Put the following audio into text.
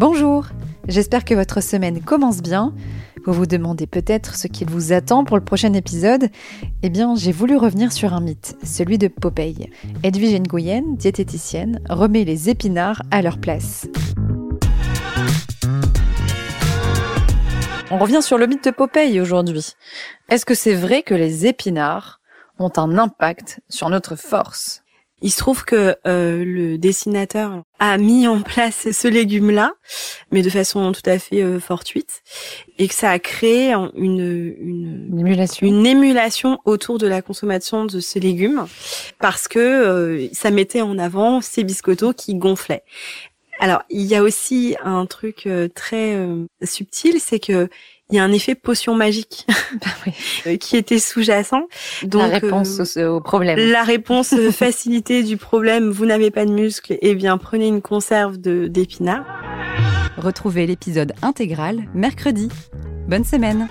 Bonjour, j'espère que votre semaine commence bien. Vous vous demandez peut-être ce qu'il vous attend pour le prochain épisode Eh bien, j'ai voulu revenir sur un mythe, celui de Popeye. Edwige Nguyen, diététicienne, remet les épinards à leur place. On revient sur le mythe de Popeye aujourd'hui. Est-ce que c'est vrai que les épinards ont un impact sur notre force? Il se trouve que euh, le dessinateur a mis en place ce légume-là, mais de façon tout à fait euh, fortuite, et que ça a créé une, une, émulation. une émulation autour de la consommation de ce légume, parce que euh, ça mettait en avant ces biscottos qui gonflaient. Alors, il y a aussi un truc très subtil, c'est que il y a un effet potion magique bah euh, qui était sous-jacent. Donc, la réponse euh, au problème. La réponse euh, facilité du problème, vous n'avez pas de muscles, eh bien prenez une conserve d'épinards. Retrouvez l'épisode intégral mercredi. Bonne semaine